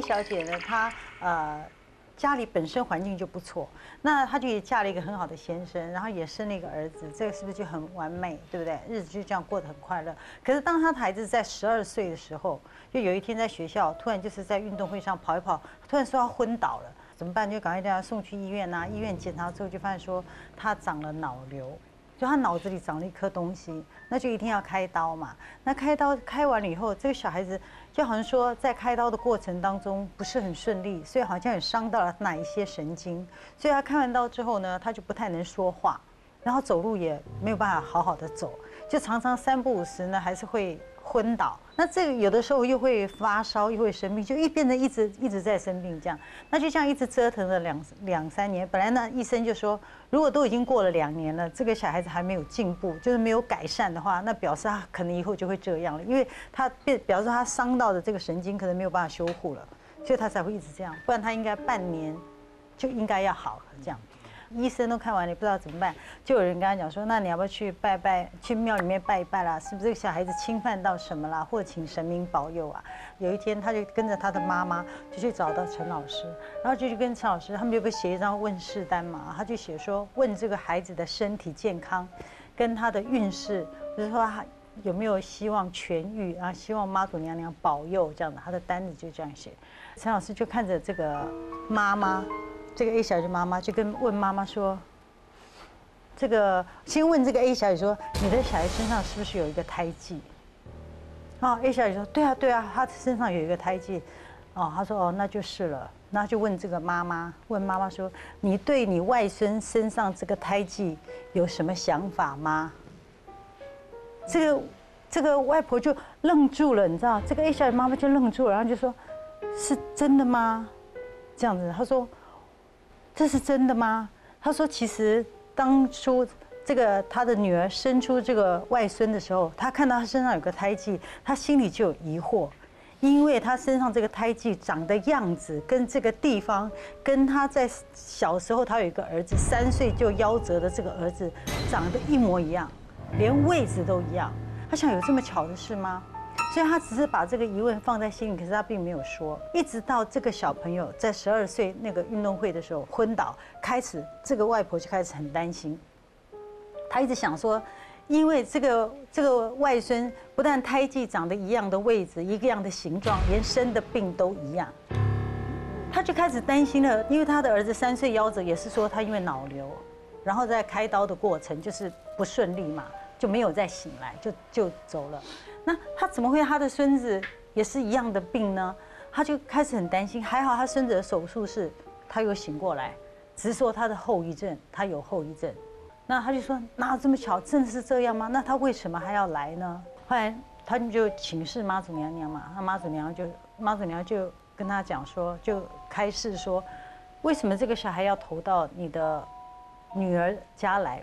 小姐呢，她呃家里本身环境就不错，那她就也嫁了一个很好的先生，然后也生了一个儿子，这个是不是就很完美，对不对？日子就这样过得很快乐。可是当她的孩子在十二岁的时候，就有一天在学校突然就是在运动会上跑一跑，突然说他昏倒了，怎么办？就赶快将他送去医院呐、医院检查之后就发现说他长了脑瘤。就他脑子里长了一颗东西，那就一定要开刀嘛。那开刀开完了以后，这个小孩子就好像说，在开刀的过程当中不是很顺利，所以好像也伤到了哪一些神经。所以他开完刀之后呢，他就不太能说话，然后走路也没有办法好好的走，就常常三不五时呢还是会昏倒。那这个有的时候又会发烧，又会生病，就一变得一直一直在生病这样。那就这样一直折腾了两两三年。本来呢，医生就说，如果都已经过了两年了，这个小孩子还没有进步，就是没有改善的话，那表示他可能以后就会这样了，因为他变表示他伤到的这个神经可能没有办法修复了，所以他才会一直这样。不然他应该半年就应该要好了这样。医生都看完了，不知道怎么办，就有人跟他讲说：“那你要不要去拜拜，去庙里面拜一拜啦？是不是这个小孩子侵犯到什么啦？或请神明保佑啊？”有一天，他就跟着他的妈妈就去找到陈老师，然后就去跟陈老师，他们就不写一张问世单嘛？他就写说问这个孩子的身体健康，跟他的运势，就是说他有没有希望痊愈啊？希望妈祖娘娘保佑这样的，他的单子就这样写。陈老师就看着这个妈妈。这个 A 小姐妈妈就跟问妈妈说：“这个先问这个 A 小姐说，你的小孩身上是不是有一个胎记？”啊，A 小姐说：“对啊，对啊，他身上有一个胎记。”哦，他说：“哦，那就是了。”那就问这个妈妈，问妈妈说：“你对你外孙身上这个胎记有什么想法吗？”这个这个外婆就愣住了，你知道？这个 A 小姐妈妈就愣住了，然后就说：“是真的吗？”这样子，她说。这是真的吗？他说，其实当初这个他的女儿生出这个外孙的时候，他看到他身上有个胎记，他心里就有疑惑，因为他身上这个胎记长的样子跟这个地方，跟他在小时候他有一个儿子三岁就夭折的这个儿子长得一模一样，连位置都一样。他想有这么巧的事吗？所以他只是把这个疑问放在心里，可是他并没有说。一直到这个小朋友在十二岁那个运动会的时候昏倒，开始这个外婆就开始很担心。他一直想说，因为这个这个外孙不但胎记长得一样的位置，一个样的形状，连生的病都一样，他就开始担心了。因为他的儿子三岁夭折，也是说他因为脑瘤，然后在开刀的过程就是不顺利嘛，就没有再醒来，就就走了。那他怎么会他的孙子也是一样的病呢？他就开始很担心。还好他孙子的手术是，他又醒过来，只是说他的后遗症，他有后遗症。那他就说哪有这么巧，真的是这样吗？那他为什么还要来呢？后来他们就请示妈祖娘娘嘛，那妈祖娘娘就妈祖娘娘就跟他讲说，就开示说，为什么这个小孩要投到你的女儿家来？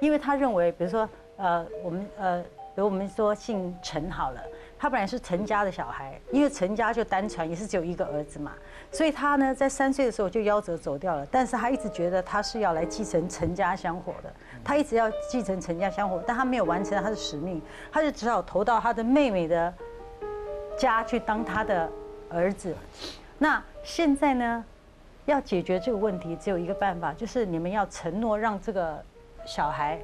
因为他认为，比如说呃，我们呃。比如我们说姓陈好了，他本来是陈家的小孩，因为陈家就单传，也是只有一个儿子嘛，所以他呢在三岁的时候就夭折走掉了。但是他一直觉得他是要来继承陈家香火的，他一直要继承陈家香火，但他没有完成他的使命，他就只好投到他的妹妹的家去当他的儿子。那现在呢，要解决这个问题，只有一个办法，就是你们要承诺让这个小孩。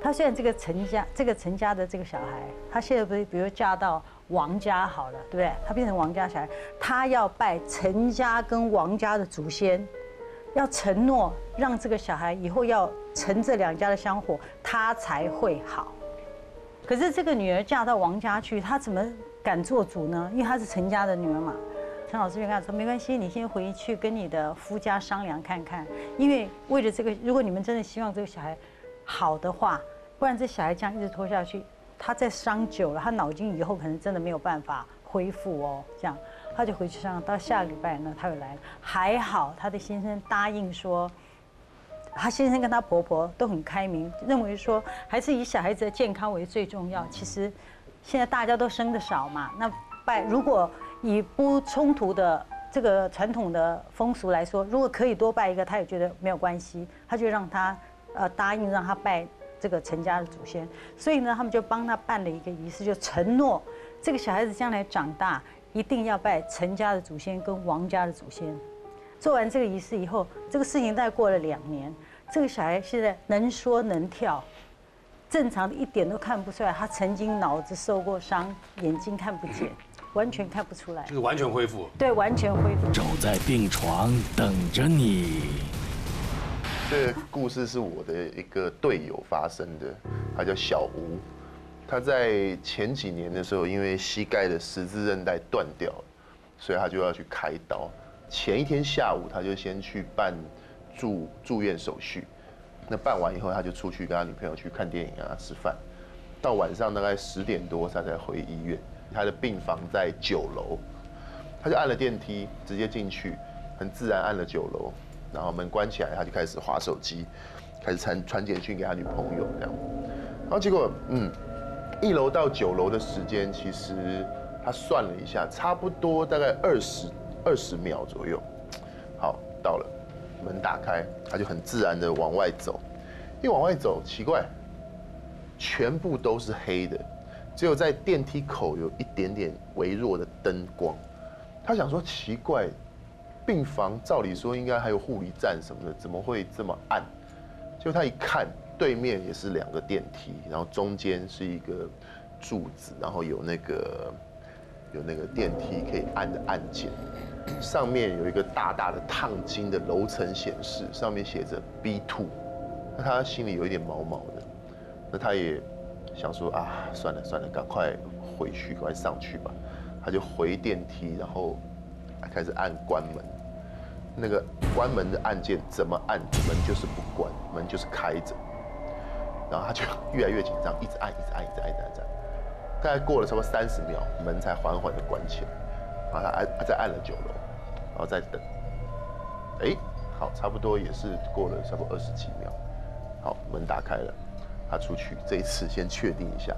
他现在这个陈家，这个陈家的这个小孩，他现在不是比如嫁到王家好了，对不对？他变成王家小孩，他要拜陈家跟王家的祖先，要承诺让这个小孩以后要承这两家的香火，他才会好。可是这个女儿嫁到王家去，她怎么敢做主呢？因为她是陈家的女儿嘛。陈老师就跟他说：“没关系，你先回去跟你的夫家商量看看，因为为了这个，如果你们真的希望这个小孩。”好的话，不然这小孩这样一直拖下去，他再伤久了，他脑筋以后可能真的没有办法恢复哦。这样，他就回去上，到下个礼拜呢，他又来了。还好他的先生答应说，他先生跟他婆婆都很开明，认为说还是以小孩子的健康为最重要。其实现在大家都生的少嘛，那拜如果以不冲突的这个传统的风俗来说，如果可以多拜一个，他也觉得没有关系，他就让他。呃，答应让他拜这个陈家的祖先，所以呢，他们就帮他办了一个仪式，就承诺这个小孩子将来长大一定要拜陈家的祖先跟王家的祖先。做完这个仪式以后，这个事情大概过了两年，这个小孩现在能说能跳，正常的一点都看不出来。他曾经脑子受过伤，眼睛看不见，完全看不出来。就是完全恢复。对，完全恢复。走在病床等着你。这个故事是我的一个队友发生的，他叫小吴。他在前几年的时候，因为膝盖的十字韧带断掉了，所以他就要去开刀。前一天下午，他就先去办住住院手续。那办完以后，他就出去跟他女朋友去看电影啊、吃饭。到晚上大概十点多，他才回医院。他的病房在九楼，他就按了电梯，直接进去，很自然按了九楼，然后门关起来，他就开始划手机，开始传传简讯给他女朋友这样。然后结果，嗯，一楼到九楼的时间，其实他算了一下，差不多大概二十。二十秒左右，好，到了，门打开，他就很自然的往外走。一往外走，奇怪，全部都是黑的，只有在电梯口有一点点微弱的灯光。他想说奇怪，病房照理说应该还有护理站什么的，怎么会这么暗？就他一看，对面也是两个电梯，然后中间是一个柱子，然后有那个。有那个电梯可以按的按键，上面有一个大大的烫金的楼层显示，上面写着 B two，那他心里有一点毛毛的，那他也想说啊，算了算了，赶快回去，赶快上去吧。他就回电梯，然后开始按关门，那个关门的按键怎么按，门就是不关，门就是开着，然后他就越来越紧张，一直按，一直按，一直按，一直按。大概过了差不多三十秒，门才缓缓的关起来。然后他按，他再按了九楼，然后再等。哎，好，差不多也是过了差不多二十几秒。好，门打开了，他出去。这一次先确定一下，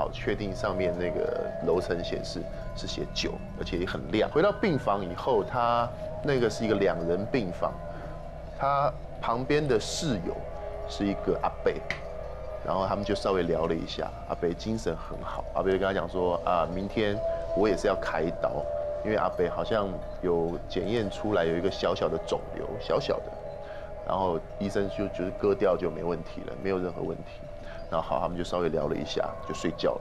好，确定上面那个楼层显示是写九，而且也很亮。回到病房以后，他那个是一个两人病房，他旁边的室友是一个阿贝。然后他们就稍微聊了一下，阿北精神很好，阿北就跟他讲说啊，明天我也是要开刀，因为阿北好像有检验出来有一个小小的肿瘤，小小的，然后医生就觉得割掉就没问题了，没有任何问题。然后好，他们就稍微聊了一下，就睡觉了。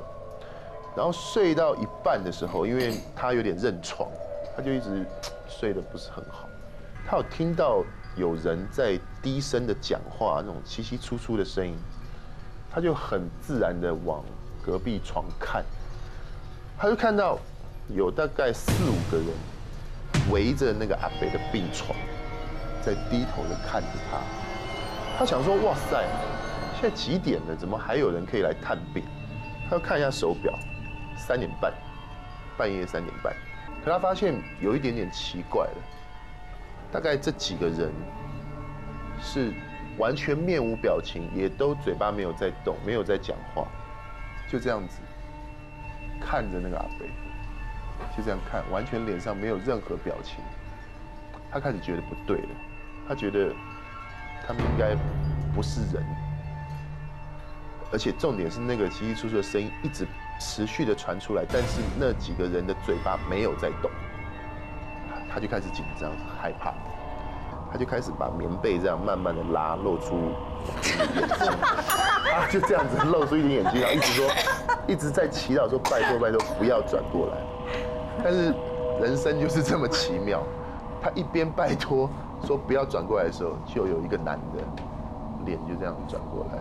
然后睡到一半的时候，因为他有点认床，他就一直睡得不是很好。他有听到有人在低声的讲话，那种稀稀疏疏的声音。他就很自然的往隔壁床看，他就看到有大概四五个人围着那个阿北的病床，在低头的看着他。他想说：“哇塞，现在几点了？怎么还有人可以来探病？”他要看一下手表，三点半，半夜三点半。可他发现有一点点奇怪了，大概这几个人是。完全面无表情，也都嘴巴没有在动，没有在讲话，就这样子看着那个阿贝，就这样看，完全脸上没有任何表情。他开始觉得不对了，他觉得他们应该不是人，而且重点是那个稀稀疏疏的声音一直持续的传出来，但是那几个人的嘴巴没有在动，他就开始紧张害怕。他就开始把棉被这样慢慢的拉，露出眼睛，就这样子露出一点眼睛，然后一直说，一直在祈祷说拜托拜托不要转过来。但是人生就是这么奇妙，他一边拜托说不要转过来的时候，就有一个男的脸就这样转过来，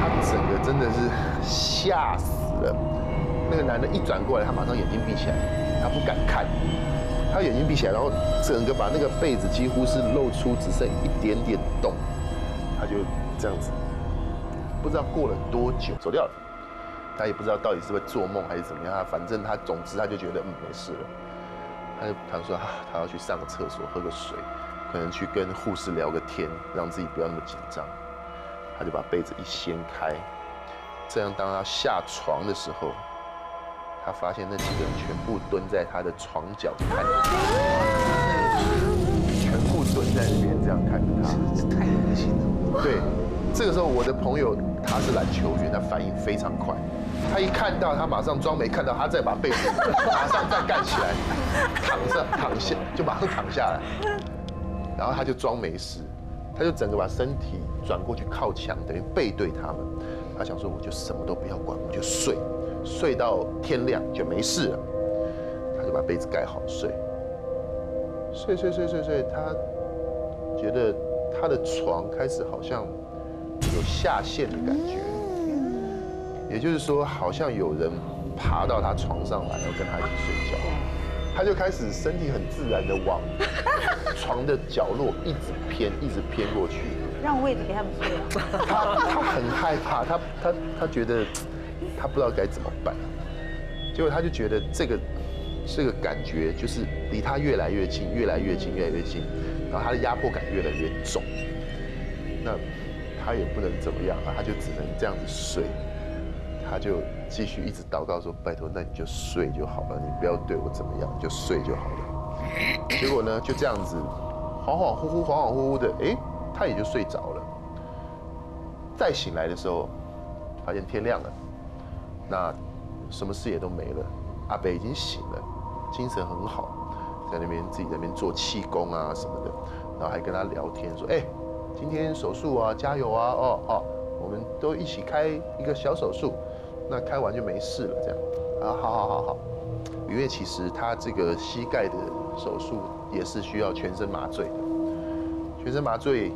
他整个真的是吓死了。那个男的一转过来，他马上眼睛闭起来，他不敢看。他眼睛闭起来，然后整个把那个被子几乎是露出，只剩一点点洞。他就这样子，不知道过了多久走掉了。他也不知道到底是不是做梦还是怎么样。他反正他总之他就觉得嗯没事了。他就他说啊，他要去上个厕所，喝个水，可能去跟护士聊个天，让自己不要那么紧张。他就把被子一掀开，这样当他下床的时候。他发现那几个人全部蹲在他的床角看着他，全部蹲在那边这样看着他，太恶心了。对，这个时候，我的朋友他是篮球员，他反应非常快，他一看到他马上装没看到，他再把被子马上再盖起来，躺 上躺下就马上躺下来，然后他就装没事，他就整个把身体转过去靠墙，等于背对他们。他想说，我就什么都不要管，我就睡，睡到天亮就没事了。他就把被子盖好睡，睡睡睡睡睡，他觉得他的床开始好像有下陷的感觉，也就是说，好像有人爬到他床上来，然后跟他一起睡觉。他就开始身体很自然的往床的角落一直偏，一直偏过去。让位置给他们睡啊。他他很害怕，他他他觉得他不知道该怎么办，结果他就觉得这个这个感觉就是离他越来越近，越来越近，越来越近，然后他的压迫感越来越重。那他也不能怎么样啊，他就只能这样子睡，他就继续一直祷告说：“拜托，那你就睡就好了，你不要对我怎么样，就睡就好了。”结果呢，就这样子恍恍惚惚、恍恍惚惚的，哎。他也就睡着了。再醒来的时候，发现天亮了，那什么事也都没了。阿北已经醒了，精神很好，在那边自己那边做气功啊什么的，然后还跟他聊天说：“哎，今天手术啊，加油啊！哦哦，我们都一起开一个小手术，那开完就没事了。这样啊，好好好好。因为其实他这个膝盖的手术也是需要全身麻醉的，全身麻醉。”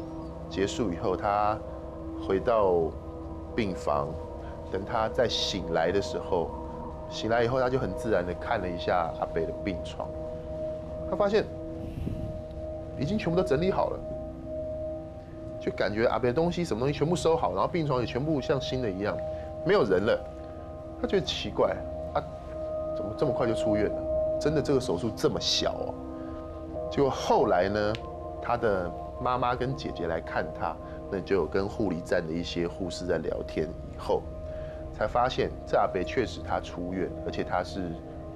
结束以后，他回到病房，等他再醒来的时候，醒来以后他就很自然的看了一下阿北的病床，他发现已经全部都整理好了，就感觉阿北的东西什么东西全部收好，然后病床也全部像新的一样，没有人了。他觉得奇怪，啊，怎么这么快就出院了？真的这个手术这么小哦？结果后来呢，他的。妈妈跟姐姐来看他，那就有跟护理站的一些护士在聊天，以后才发现这阿北确实他出院，而且他是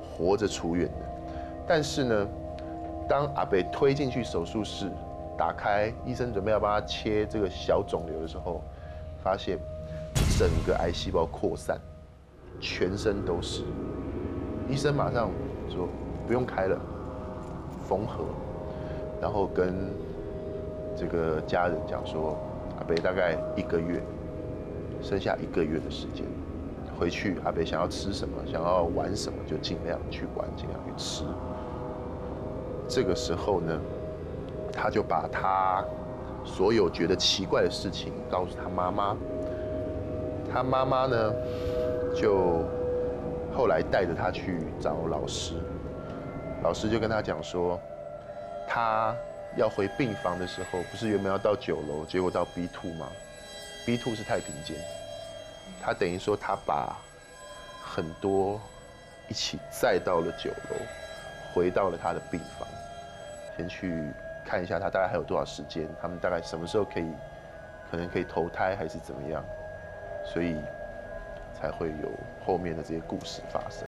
活着出院的。但是呢，当阿北推进去手术室，打开医生准备要帮他切这个小肿瘤的时候，发现整个癌细胞扩散，全身都是。医生马上说不用开了，缝合，然后跟。这个家人讲说，阿北大概一个月，剩下一个月的时间，回去阿北想要吃什么，想要玩什么，就尽量去玩，尽量去吃。这个时候呢，他就把他所有觉得奇怪的事情告诉他妈妈。他妈妈呢，就后来带着他去找老师，老师就跟他讲说，他。要回病房的时候，不是原本要到九楼，结果到 B two 吗？B two 是太平间，他等于说他把很多一起载到了九楼，回到了他的病房，先去看一下他大概还有多少时间，他们大概什么时候可以，可能可以投胎还是怎么样，所以才会有后面的这些故事发生。